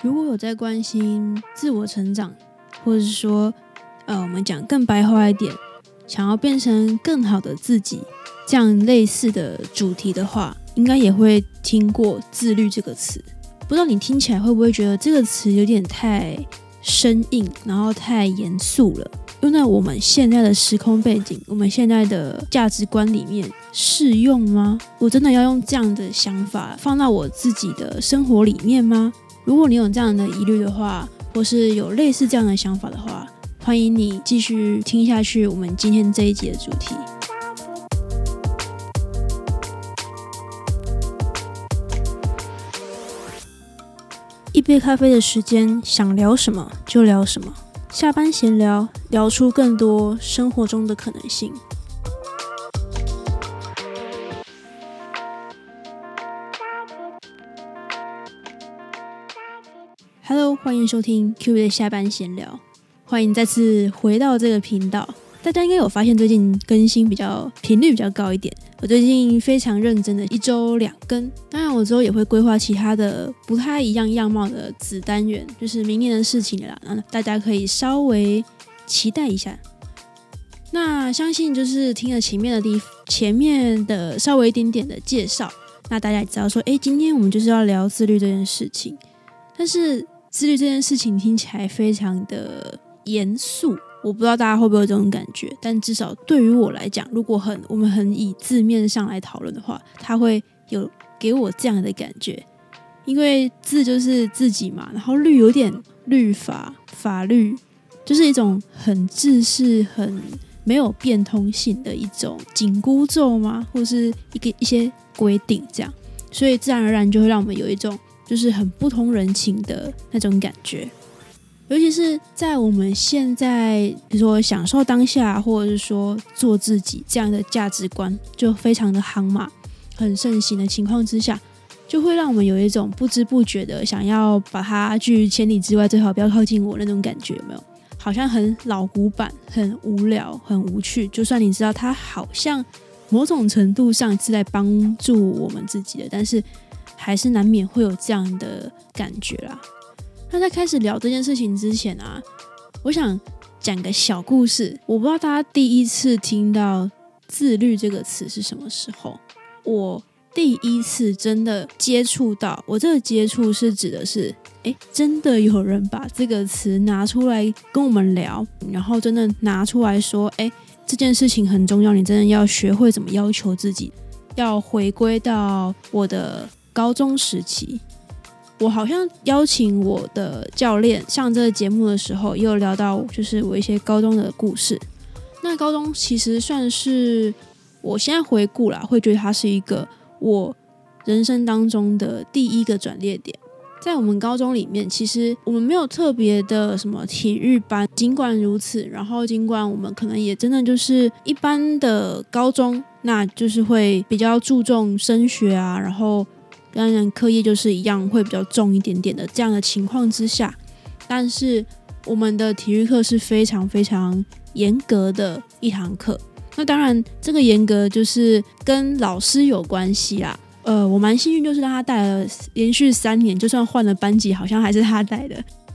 如果有在关心自我成长，或者是说，呃，我们讲更白话一点，想要变成更好的自己，这样类似的主题的话，应该也会听过“自律”这个词。不知道你听起来会不会觉得这个词有点太生硬，然后太严肃了？用在我们现在的时空背景、我们现在的价值观里面适用吗？我真的要用这样的想法放到我自己的生活里面吗？如果你有这样的疑虑的话，或是有类似这样的想法的话，欢迎你继续听下去。我们今天这一集的主题，一杯咖啡的时间，想聊什么就聊什么。下班闲聊，聊出更多生活中的可能性。欢迎收听 Q 的下班闲聊，欢迎再次回到这个频道。大家应该有发现，最近更新比较频率比较高一点。我最近非常认真的一周两更，当然我之后也会规划其他的不太一样样貌的子单元，就是明年的事情了啦。大家可以稍微期待一下。那相信就是听了前面的地前面的稍微一点点的介绍，那大家也知道说，哎，今天我们就是要聊自律这件事情。但是自律这件事情听起来非常的严肃。我不知道大家会不会有这种感觉，但至少对于我来讲，如果很我们很以字面上来讨论的话，他会有给我这样的感觉，因为字就是自己嘛，然后律有点律法法律，就是一种很自式、很没有变通性的一种紧箍咒吗？或是一个一些规定这样，所以自然而然就会让我们有一种就是很不通人情的那种感觉。尤其是在我们现在，比如说享受当下，或者是说做自己这样的价值观，就非常的夯嘛，很盛行的情况之下，就会让我们有一种不知不觉的想要把它拒千里之外，最好不要靠近我那种感觉，有没有？好像很老古板、很无聊、很无趣。就算你知道它好像某种程度上是在帮助我们自己的，但是还是难免会有这样的感觉啦。那在开始聊这件事情之前啊，我想讲个小故事。我不知道大家第一次听到“自律”这个词是什么时候。我第一次真的接触到，我这个接触是指的是，哎，真的有人把这个词拿出来跟我们聊，然后真的拿出来说，哎，这件事情很重要，你真的要学会怎么要求自己。要回归到我的高中时期。我好像邀请我的教练上这个节目的时候，也有聊到，就是我一些高中的故事。那高中其实算是我现在回顾了，会觉得它是一个我人生当中的第一个转捩点。在我们高中里面，其实我们没有特别的什么体育班，尽管如此，然后尽管我们可能也真的就是一般的高中，那就是会比较注重升学啊，然后。当然，课业就是一样会比较重一点点的这样的情况之下，但是我们的体育课是非常非常严格的一堂课。那当然，这个严格就是跟老师有关系啦。呃，我蛮幸运，就是让他带了连续三年，就算换了班级，好像还是他带的。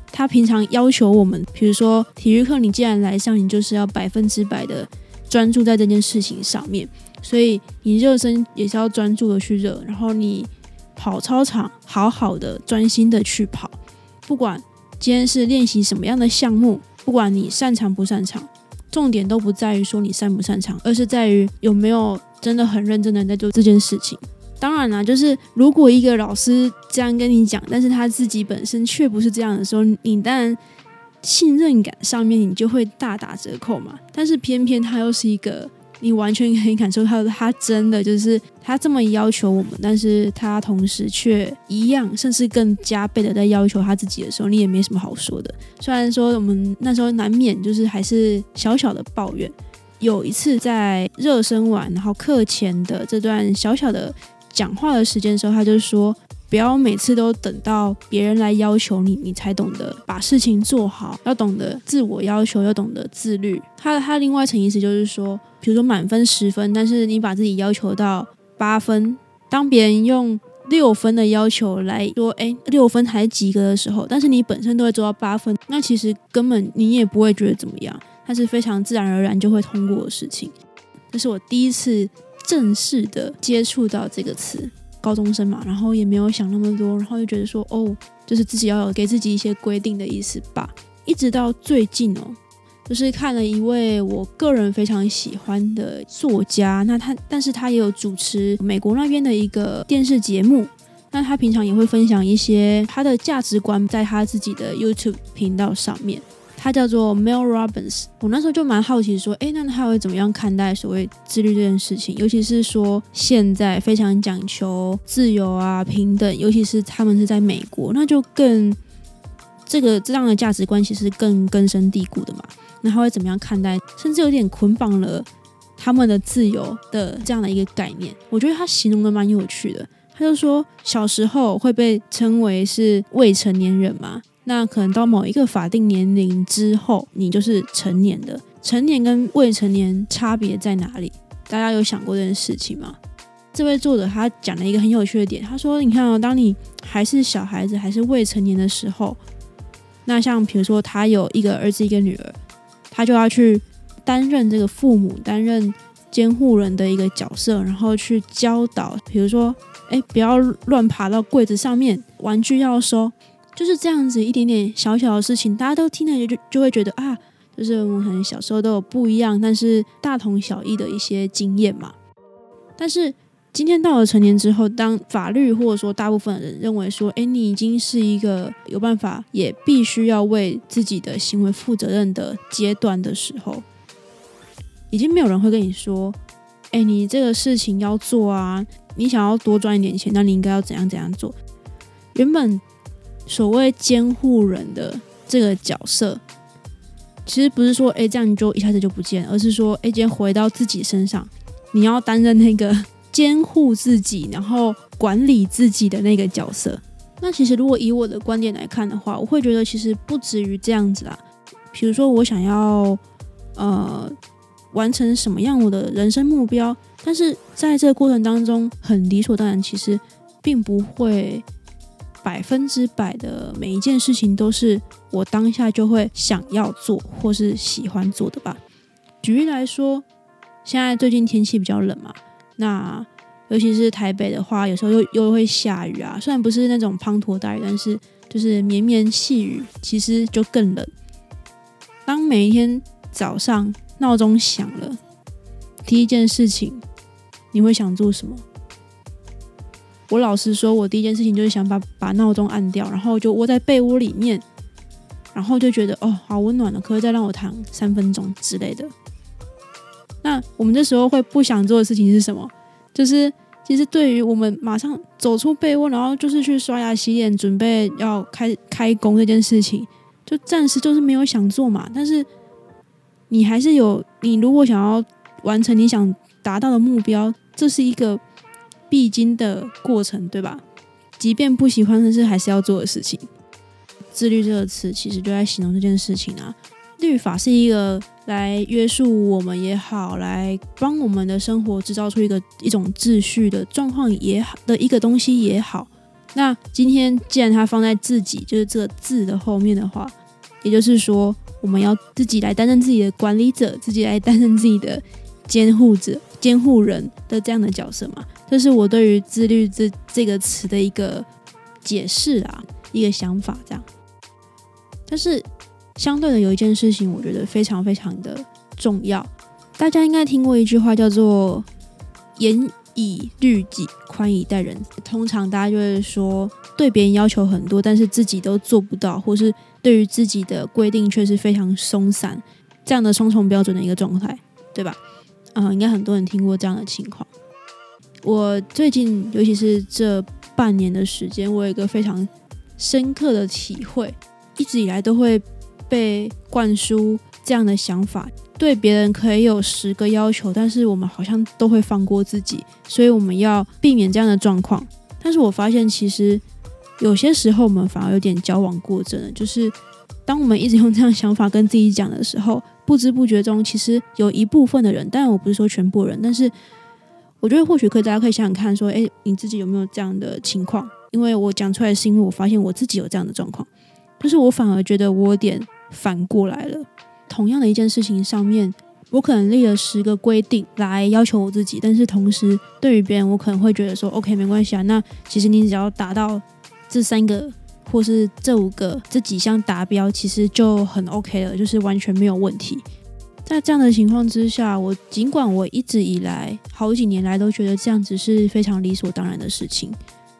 他平常要求我们，比如说体育课，你既然来上，你就是要百分之百的专注在这件事情上面。所以你热身也是要专注的去热，然后你。跑操场，好好的专心的去跑，不管今天是练习什么样的项目，不管你擅长不擅长，重点都不在于说你擅不擅长，而是在于有没有真的很认真的在做这件事情。当然啦，就是如果一个老师这样跟你讲，但是他自己本身却不是这样的时候，你当然信任感上面你就会大打折扣嘛。但是偏偏他又是一个。你完全可以感受到，他真的就是他这么要求我们，但是他同时却一样，甚至更加倍的在要求他自己的时候，你也没什么好说的。虽然说我们那时候难免就是还是小小的抱怨。有一次在热身完，然后课前的这段小小的讲话的时间的时候，他就说。不要每次都等到别人来要求你，你才懂得把事情做好。要懂得自我要求，要懂得自律。他他另外一层意思就是说，比如说满分十分，但是你把自己要求到八分，当别人用六分的要求来说，哎，六分还及格的时候，但是你本身都会做到八分，那其实根本你也不会觉得怎么样，它是非常自然而然就会通过的事情。这是我第一次正式的接触到这个词，高中生嘛，然后也没有想那么多，然后就觉得说，哦，就是自己要有给自己一些规定的意思吧。一直到最近哦。就是看了一位我个人非常喜欢的作家，那他，但是他也有主持美国那边的一个电视节目，那他平常也会分享一些他的价值观在他自己的 YouTube 频道上面，他叫做 Mel Robbins。我那时候就蛮好奇说，诶，那他会怎么样看待所谓自律这件事情？尤其是说现在非常讲求自由啊、平等，尤其是他们是在美国，那就更这个这样的价值观其实更根深蒂固的嘛。那他会怎么样看待，甚至有点捆绑了他们的自由的这样的一个概念？我觉得他形容的蛮有趣的。他就说，小时候会被称为是未成年人嘛，那可能到某一个法定年龄之后，你就是成年的。成年跟未成年差别在哪里？大家有想过这件事情吗？这位作者他讲了一个很有趣的点，他说：“你看哦，当你还是小孩子，还是未成年的时候，那像比如说他有一个儿子，一个女儿。”他就要去担任这个父母、担任监护人的一个角色，然后去教导，比如说，哎，不要乱爬到柜子上面，玩具要收，就是这样子一点点小小的事情，大家都听了就就会觉得啊，就是我们可能小时候都有不一样，但是大同小异的一些经验嘛，但是。今天到了成年之后，当法律或者说大部分人认为说，哎，你已经是一个有办法，也必须要为自己的行为负责任的阶段的时候，已经没有人会跟你说，哎，你这个事情要做啊，你想要多赚一点钱，那你应该要怎样怎样做。原本所谓监护人的这个角色，其实不是说，哎，这样你就一下子就不见，而是说，哎，今天回到自己身上，你要担任那个。监护自己，然后管理自己的那个角色。那其实，如果以我的观点来看的话，我会觉得其实不止于这样子啊。比如说，我想要呃完成什么样我的人生目标，但是在这个过程当中，很理所当然，其实并不会百分之百的每一件事情都是我当下就会想要做或是喜欢做的吧。举例来说，现在最近天气比较冷嘛。那尤其是台北的话，有时候又又会下雨啊。虽然不是那种滂沱大雨，但是就是绵绵细雨，其实就更冷。当每一天早上闹钟响了，第一件事情你会想做什么？我老实说，我第一件事情就是想把把闹钟按掉，然后就窝在被窝里面，然后就觉得哦，好温暖了，可以再让我躺三分钟之类的。那我们这时候会不想做的事情是什么？就是其实对于我们马上走出被窝，然后就是去刷牙洗脸，准备要开开工这件事情，就暂时就是没有想做嘛。但是你还是有，你如果想要完成你想达到的目标，这是一个必经的过程，对吧？即便不喜欢，但是还是要做的事情。自律这个词其实就在形容这件事情啊。律法是一个。来约束我们也好，来帮我们的生活制造出一个一种秩序的状况也好的一个东西也好。那今天既然它放在自己就是这个字的后面的话，也就是说我们要自己来担任自己的管理者，自己来担任自己的监护者、监护人的这样的角色嘛？这是我对于自律这这个词的一个解释啊，一个想法这样。但是。相对的，有一件事情我觉得非常非常的重要。大家应该听过一句话，叫做“严以律己，宽以待人”。通常大家就会说，对别人要求很多，但是自己都做不到，或是对于自己的规定却是非常松散，这样的双重标准的一个状态，对吧？啊，应该很多人听过这样的情况。我最近，尤其是这半年的时间，我有一个非常深刻的体会，一直以来都会。被灌输这样的想法，对别人可以有十个要求，但是我们好像都会放过自己，所以我们要避免这样的状况。但是我发现，其实有些时候我们反而有点矫枉过正了。就是当我们一直用这样想法跟自己讲的时候，不知不觉中，其实有一部分的人，当然我不是说全部人，但是我觉得或许可以，大家可以想想看，说，哎，你自己有没有这样的情况？因为我讲出来是因为我发现我自己有这样的状况，就是我反而觉得我有点反过来了。同样的一件事情上面，我可能立了十个规定来要求我自己，但是同时对于别人，我可能会觉得说，OK，没关系啊。那其实你只要达到这三个或是这五个这几项达标，其实就很 OK 了，就是完全没有问题。在这样的情况之下，我尽管我一直以来好几年来都觉得这样子是非常理所当然的事情，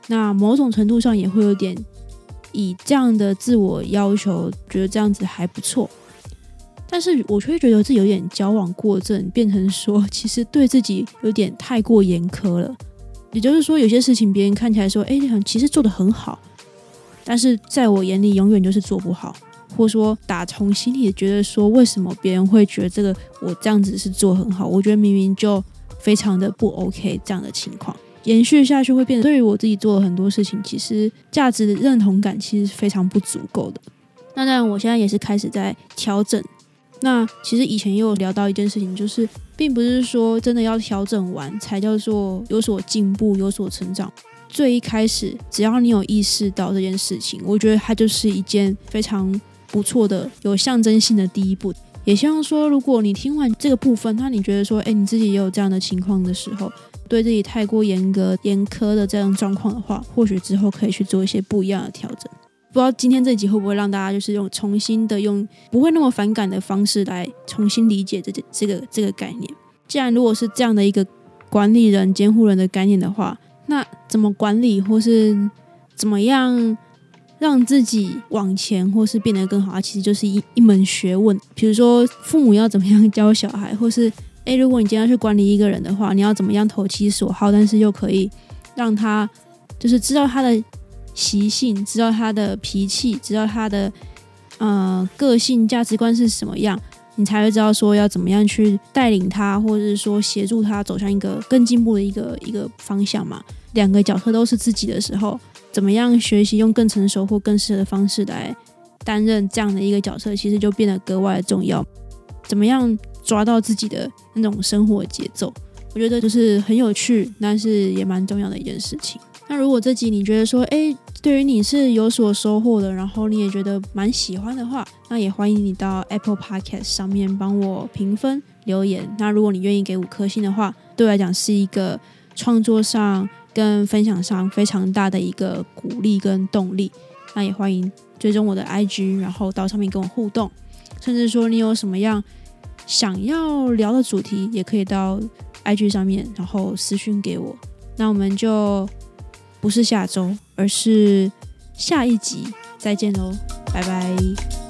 那某种程度上也会有点以这样的自我要求，觉得这样子还不错，但是我却觉得自己有点矫枉过正，变成说其实对自己有点太过严苛了。也就是说，有些事情别人看起来说，哎，其实做的很好，但是在我眼里永远就是做不好。或者说，打从心里觉得说，为什么别人会觉得这个我这样子是做很好？我觉得明明就非常的不 OK，这样的情况延续下去会变得，对于我自己做了很多事情，其实价值的认同感其实非常不足够的。那当然，我现在也是开始在调整。那其实以前也有聊到一件事情，就是并不是说真的要调整完才叫做有所进步、有所成长。最一开始，只要你有意识到这件事情，我觉得它就是一件非常。不错的，有象征性的第一步，也希望说，如果你听完这个部分，那你觉得说，哎，你自己也有这样的情况的时候，对自己太过严格、严苛的这样状况的话，或许之后可以去做一些不一样的调整。不知道今天这集会不会让大家就是用重新的用不会那么反感的方式来重新理解这这这个这个概念。既然如果是这样的一个管理人、监护人的概念的话，怎么管理或是怎么样？让自己往前，或是变得更好，它其实就是一一门学问。比如说，父母要怎么样教小孩，或是诶，如果你今天要去管理一个人的话，你要怎么样投其所好，但是又可以让他就是知道他的习性，知道他的脾气，知道他的呃个性、价值观是什么样，你才会知道说要怎么样去带领他，或者是说协助他走向一个更进步的一个一个方向嘛。两个角色都是自己的时候。怎么样学习用更成熟或更适合的方式来担任这样的一个角色，其实就变得格外的重要。怎么样抓到自己的那种生活节奏，我觉得就是很有趣，但是也蛮重要的一件事情。那如果这集你觉得说，哎，对于你是有所收获的，然后你也觉得蛮喜欢的话，那也欢迎你到 Apple Podcast 上面帮我评分留言。那如果你愿意给五颗星的话，对我来讲是一个创作上。跟分享上非常大的一个鼓励跟动力，那也欢迎追踪我的 IG，然后到上面跟我互动，甚至说你有什么样想要聊的主题，也可以到 IG 上面，然后私讯给我。那我们就不是下周，而是下一集再见喽，拜拜。